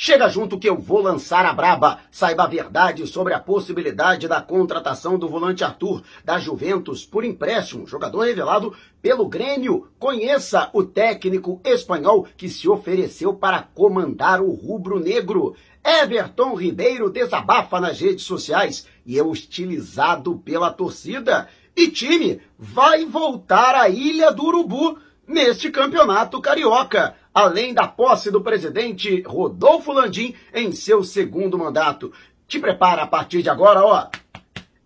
Chega junto que eu vou lançar a braba. Saiba a verdade sobre a possibilidade da contratação do volante Arthur da Juventus por empréstimo, jogador revelado pelo Grêmio. Conheça o técnico espanhol que se ofereceu para comandar o rubro-negro. Everton Ribeiro desabafa nas redes sociais e é hostilizado pela torcida. E time vai voltar à Ilha do Urubu neste campeonato carioca além da posse do presidente Rodolfo Landim em seu segundo mandato. Te prepara a partir de agora, ó.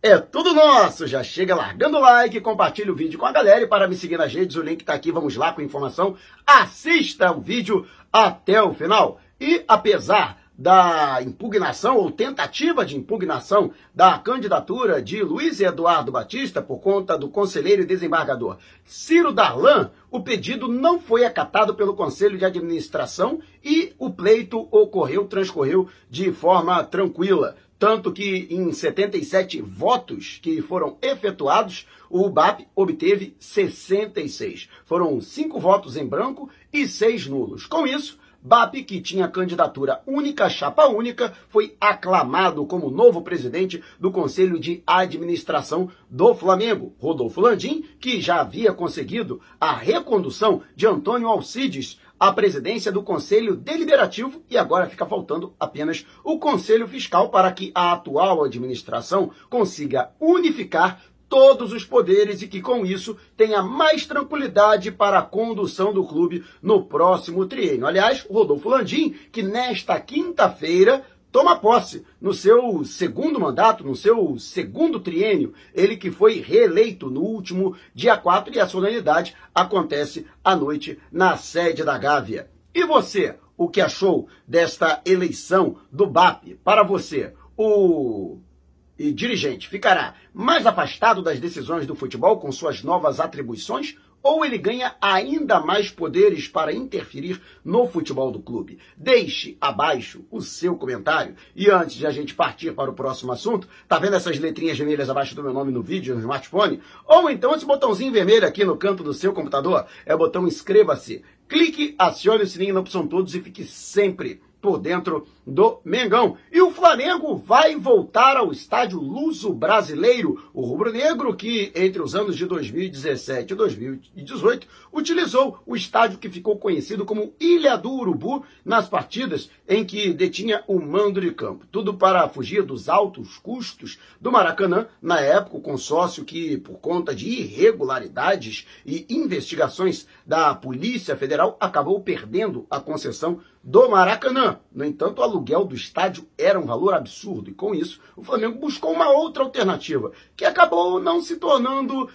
É tudo nosso! Já chega largando o like, compartilha o vídeo com a galera e para me seguir nas redes, o link tá aqui, vamos lá com informação. Assista o vídeo até o final. E apesar da impugnação ou tentativa de impugnação da candidatura de Luiz Eduardo Batista por conta do conselheiro e desembargador Ciro Darlan, o pedido não foi acatado pelo Conselho de Administração e o pleito ocorreu, transcorreu de forma tranquila. Tanto que em 77 votos que foram efetuados, o BAP obteve 66. Foram cinco votos em branco e seis nulos. Com isso, BAP, que tinha candidatura única, chapa única, foi aclamado como novo presidente do Conselho de Administração do Flamengo. Rodolfo Landim, que já havia conseguido a recondução de Antônio Alcides à presidência do Conselho Deliberativo e agora fica faltando apenas o Conselho Fiscal para que a atual administração consiga unificar todos os poderes e que com isso tenha mais tranquilidade para a condução do clube no próximo triênio. Aliás, o Rodolfo Landim, que nesta quinta-feira toma posse no seu segundo mandato, no seu segundo triênio, ele que foi reeleito no último dia 4 e a solenidade acontece à noite na sede da Gávea. E você, o que achou desta eleição do BAP? Para você, o e dirigente ficará mais afastado das decisões do futebol com suas novas atribuições ou ele ganha ainda mais poderes para interferir no futebol do clube? Deixe abaixo o seu comentário. E antes de a gente partir para o próximo assunto, tá vendo essas letrinhas vermelhas abaixo do meu nome no vídeo, no smartphone? Ou então esse botãozinho vermelho aqui no canto do seu computador? É o botão inscreva-se. Clique, acione o sininho na opção todos e fique sempre por dentro do Mengão. E o Flamengo vai voltar ao estádio Luso Brasileiro. O rubro-negro que entre os anos de 2017 e 2018 utilizou o estádio que ficou conhecido como Ilha do Urubu nas partidas em que detinha o mando de campo. Tudo para fugir dos altos custos do Maracanã, na época o consórcio que por conta de irregularidades e investigações da Polícia Federal acabou perdendo a concessão do Maracanã. No entanto, o aluguel do estádio era um valor absurdo e com isso o Flamengo buscou uma outra alternativa, que acabou não se tornando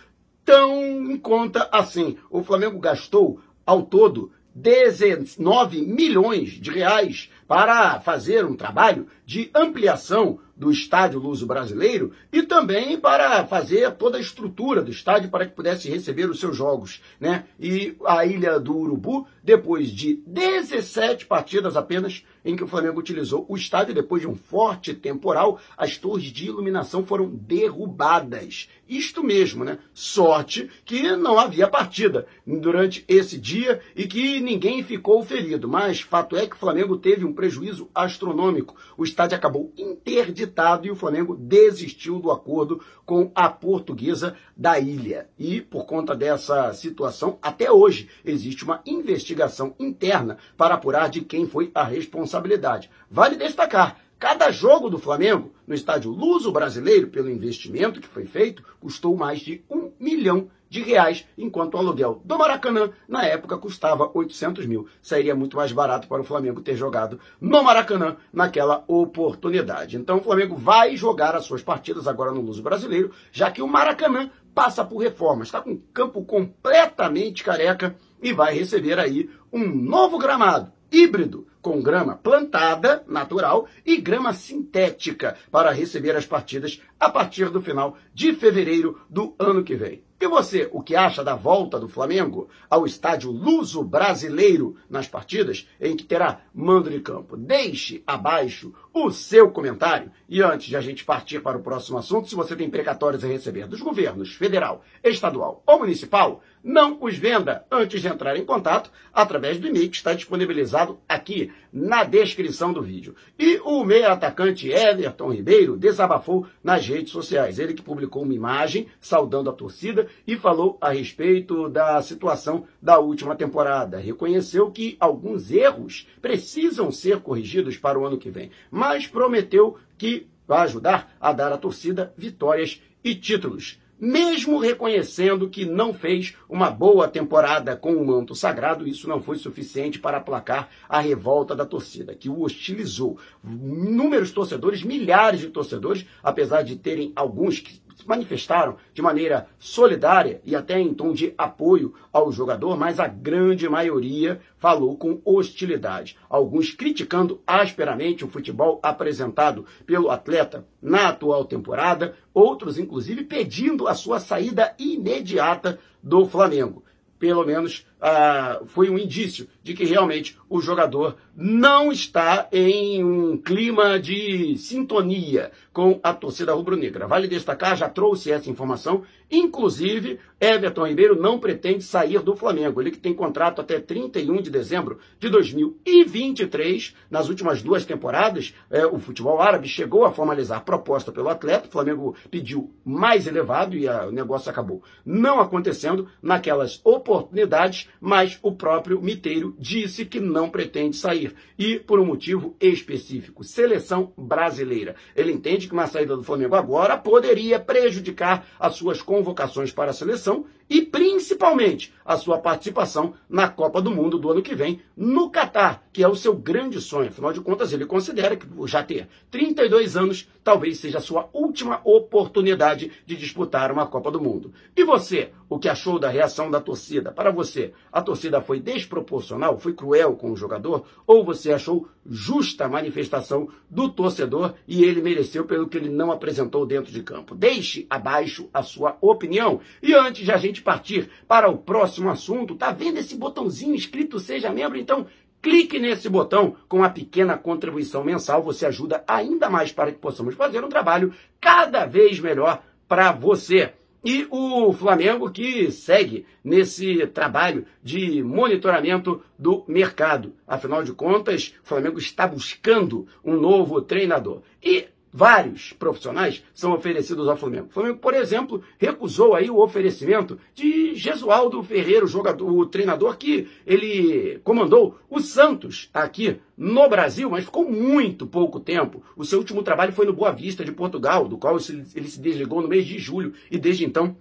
tão em conta assim. O Flamengo gastou ao todo 19 milhões de reais para fazer um trabalho de ampliação do estádio Luso Brasileiro e também para fazer toda a estrutura do estádio para que pudesse receber os seus jogos, né? E a Ilha do Urubu, depois de 17 partidas apenas em que o Flamengo utilizou o estádio depois de um forte temporal, as torres de iluminação foram derrubadas. Isto mesmo, né? Sorte que não havia partida durante esse dia e que ninguém ficou ferido, mas fato é que o Flamengo teve um prejuízo astronômico. O estádio acabou interditado e o Flamengo desistiu do acordo com a portuguesa da ilha. E por conta dessa situação, até hoje existe uma investigação interna para apurar de quem foi a responsabilidade. Vale destacar Cada jogo do Flamengo no estádio Luso Brasileiro, pelo investimento que foi feito, custou mais de um milhão de reais, enquanto o aluguel do Maracanã, na época, custava 800 mil. Seria muito mais barato para o Flamengo ter jogado no Maracanã naquela oportunidade. Então o Flamengo vai jogar as suas partidas agora no Luso Brasileiro, já que o Maracanã passa por reformas, está com o campo completamente careca e vai receber aí um novo gramado híbrido com grama plantada, natural, e grama sintética para receber as partidas a partir do final de fevereiro do ano que vem. E você, o que acha da volta do Flamengo ao estádio Luso Brasileiro nas partidas em que terá mando de campo? Deixe abaixo o seu comentário. E antes de a gente partir para o próximo assunto, se você tem precatórios a receber dos governos federal, estadual ou municipal, não os venda antes de entrar em contato através do e-mail que está disponibilizado aqui na descrição do vídeo. E o meio atacante Everton Ribeiro desabafou nas redes sociais. Ele que publicou uma imagem saudando a torcida e falou a respeito da situação da última temporada. Reconheceu que alguns erros precisam ser corrigidos para o ano que vem, mas prometeu que vai ajudar a dar à torcida vitórias e títulos mesmo reconhecendo que não fez uma boa temporada com o manto sagrado, isso não foi suficiente para aplacar a revolta da torcida, que o hostilizou. Inúmeros torcedores, milhares de torcedores, apesar de terem alguns que manifestaram de maneira solidária e até em tom de apoio ao jogador, mas a grande maioria falou com hostilidade. Alguns criticando asperamente o futebol apresentado pelo atleta na atual temporada, outros, inclusive, pedindo a sua saída imediata do Flamengo pelo menos ah, foi um indício de que realmente o jogador não está em um clima de sintonia com a torcida rubro-negra. Vale destacar, já trouxe essa informação, inclusive Everton Ribeiro não pretende sair do Flamengo. Ele que tem contrato até 31 de dezembro de 2023. Nas últimas duas temporadas, é, o futebol árabe chegou a formalizar proposta pelo atleta. O Flamengo pediu mais elevado e a, o negócio acabou não acontecendo naquelas oportunidades mas o próprio Miteiro disse que não pretende sair. E por um motivo específico: seleção brasileira. Ele entende que uma saída do Flamengo agora poderia prejudicar as suas convocações para a seleção e principalmente a sua participação na Copa do Mundo do ano que vem no Catar, que é o seu grande sonho. Afinal de contas, ele considera que já ter 32 anos talvez seja a sua última oportunidade de disputar uma Copa do Mundo. E você, o que achou da reação da torcida? Para você, a torcida foi desproporcional, foi cruel com o jogador ou você achou justa a manifestação do torcedor e ele mereceu pelo que ele não apresentou dentro de campo? Deixe abaixo a sua opinião. E antes de a gente partir para o próximo assunto, tá vendo esse botãozinho escrito seja membro? Então, clique nesse botão com a pequena contribuição mensal, você ajuda ainda mais para que possamos fazer um trabalho cada vez melhor para você. E o Flamengo que segue nesse trabalho de monitoramento do mercado. Afinal de contas, o Flamengo está buscando um novo treinador. E vários profissionais são oferecidos ao Flamengo. O Flamengo, por exemplo, recusou aí o oferecimento de Gesualdo Ferreira, o jogador, o treinador que ele comandou o Santos aqui no Brasil, mas ficou muito pouco tempo. O seu último trabalho foi no Boa Vista de Portugal, do qual ele se desligou no mês de julho e desde então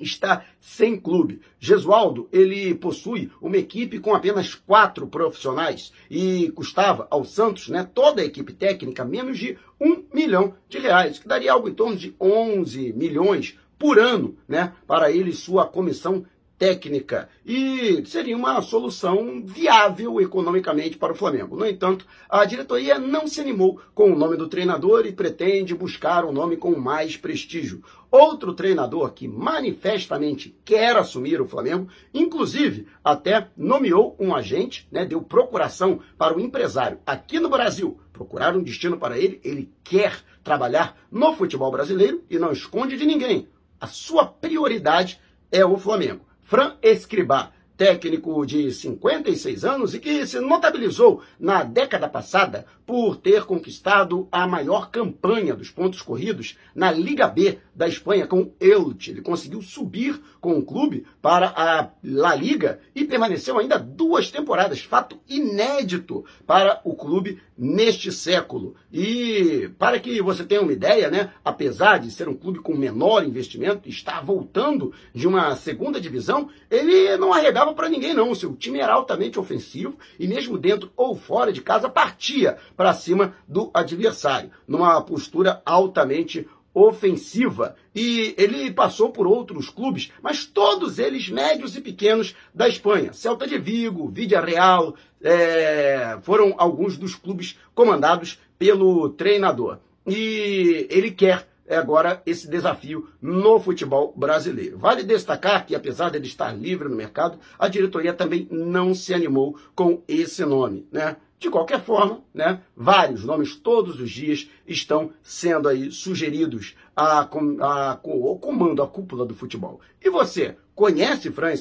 está sem clube. Gesualdo, ele possui uma equipe com apenas quatro profissionais e custava ao Santos, né, toda a equipe técnica, menos de um milhão de reais, que daria algo em torno de 11 milhões por ano, né, para ele sua comissão técnica e seria uma solução viável economicamente para o Flamengo. No entanto, a diretoria não se animou com o nome do treinador e pretende buscar um nome com mais prestígio. Outro treinador que manifestamente quer assumir o Flamengo, inclusive até nomeou um agente, né, deu procuração para o empresário aqui no Brasil, procurar um destino para ele, ele quer trabalhar no futebol brasileiro e não esconde de ninguém. A sua prioridade é o Flamengo. Fran Escribá, técnico de 56 anos e que se notabilizou na década passada por ter conquistado a maior campanha dos pontos corridos na Liga B da Espanha com Elche. Ele conseguiu subir com o clube para a La Liga e permaneceu ainda duas temporadas, fato inédito para o clube neste século. E para que você tenha uma ideia, né, apesar de ser um clube com menor investimento, está voltando de uma segunda divisão, ele não arregava para ninguém não. O seu time era altamente ofensivo e mesmo dentro ou fora de casa partia para cima do adversário, numa postura altamente ofensiva. E ele passou por outros clubes, mas todos eles médios e pequenos da Espanha. Celta de Vigo, Vídea Real, é, foram alguns dos clubes comandados pelo treinador. E ele quer é agora esse desafio no futebol brasileiro. Vale destacar que, apesar dele estar livre no mercado, a diretoria também não se animou com esse nome, né? De qualquer forma, né, vários nomes todos os dias estão sendo aí sugeridos a, a, ao comando, à cúpula do futebol. E você conhece Fran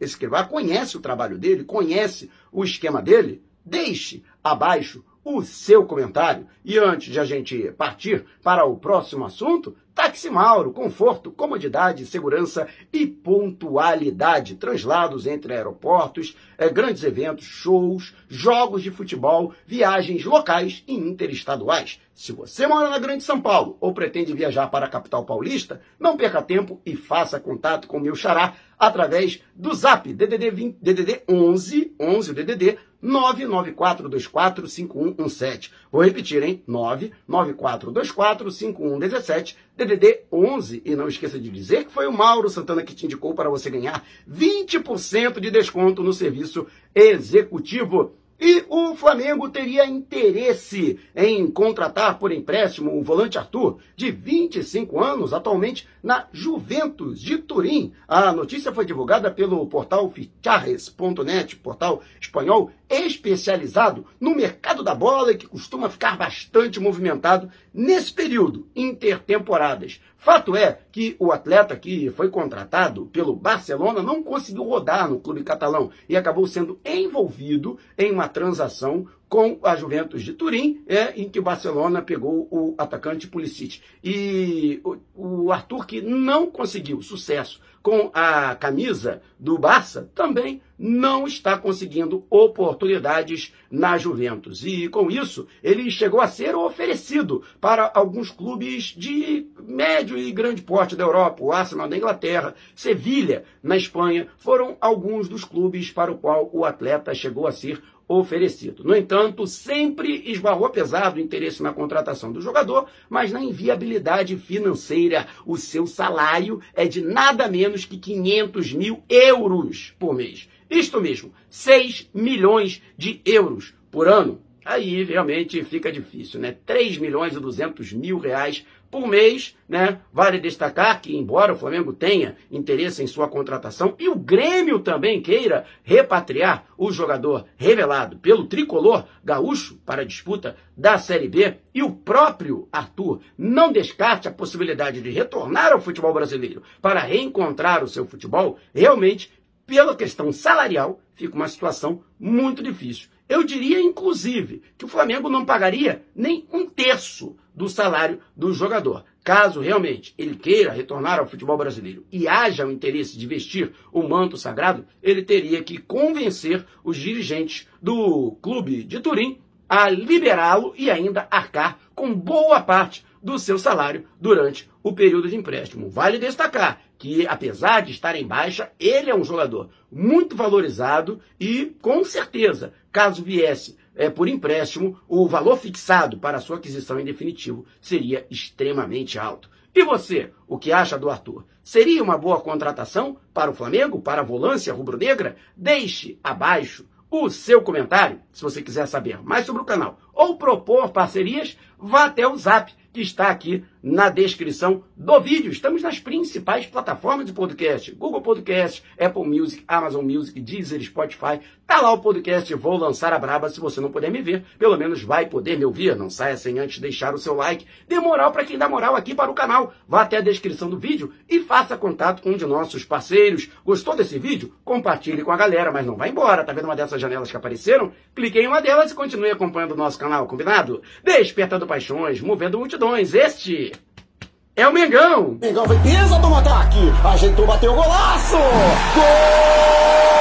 Escrivá, conhece o trabalho dele, conhece o esquema dele? Deixe abaixo o seu comentário. E antes de a gente partir para o próximo assunto, Táxi Mauro, conforto, comodidade, segurança e pontualidade. Translados entre aeroportos, é, grandes eventos, shows, jogos de futebol, viagens locais e interestaduais. Se você mora na Grande São Paulo ou pretende viajar para a capital paulista, não perca tempo e faça contato com o meu xará através do Zap DDD, 20, DDD 11 11 DDD 994245117. Vou repetir, hein? 994245117 DDD 11. E não esqueça de dizer que foi o Mauro Santana que te indicou para você ganhar 20% de desconto no serviço executivo. E o Flamengo teria interesse em contratar por empréstimo o volante Arthur, de 25 anos, atualmente na Juventus de Turim. A notícia foi divulgada pelo portal Fichares.net, portal espanhol especializado no mercado da bola e que costuma ficar bastante movimentado nesse período, intertemporadas. Fato é que o atleta que foi contratado pelo Barcelona não conseguiu rodar no clube catalão e acabou sendo envolvido em uma transação com a Juventus de Turim, é, em que o Barcelona pegou o atacante Pulisic. E o, o Arthur, que não conseguiu sucesso com a camisa do Barça, também não está conseguindo oportunidades na Juventus. E com isso, ele chegou a ser oferecido para alguns clubes de médio e grande porte da Europa, o Arsenal da Inglaterra, Sevilha na Espanha, foram alguns dos clubes para o qual o atleta chegou a ser oferecido. No entanto, sempre esbarrou pesado o interesse na contratação do jogador, mas na inviabilidade financeira. O seu salário é de nada menos que 500 mil euros por mês. Isto mesmo, 6 milhões de euros por ano. Aí realmente fica difícil, né? 3 milhões e 200 mil reais por mês, né? Vale destacar que, embora o Flamengo tenha interesse em sua contratação e o Grêmio também queira repatriar o jogador revelado pelo tricolor gaúcho para a disputa da Série B, e o próprio Arthur não descarte a possibilidade de retornar ao futebol brasileiro para reencontrar o seu futebol, realmente, pela questão salarial, fica uma situação muito difícil. Eu diria, inclusive, que o Flamengo não pagaria nem um terço do salário do jogador. Caso realmente ele queira retornar ao futebol brasileiro e haja o interesse de vestir o manto sagrado, ele teria que convencer os dirigentes do clube de Turim a liberá-lo e ainda arcar com boa parte do seu salário durante o período de empréstimo. Vale destacar que, apesar de estar em baixa, ele é um jogador muito valorizado e, com certeza, caso viesse é, por empréstimo, o valor fixado para sua aquisição em definitivo seria extremamente alto. E você, o que acha do Arthur? Seria uma boa contratação para o Flamengo, para a volância rubro-negra? Deixe abaixo o seu comentário, se você quiser saber mais sobre o canal ou propor parcerias, vá até o Zap que está aqui na descrição do vídeo. Estamos nas principais plataformas de podcast: Google Podcast, Apple Music, Amazon Music, Deezer, Spotify. Tá lá o podcast Vou Lançar a Braba. Se você não puder me ver, pelo menos vai poder me ouvir. Não saia sem antes deixar o seu like. Dê moral para quem dá moral aqui para o canal. Vá até a descrição do vídeo e faça contato com um de nossos parceiros. Gostou desse vídeo? Compartilhe com a galera, mas não vá embora. Tá vendo uma dessas janelas que apareceram? Clique em uma delas e continue acompanhando o nosso canal, combinado? Despertando paixões, movendo multidões. Este é o Mengão. Mengão foi pesa do ataque. Ajeitou, bateu o golaço. Gol!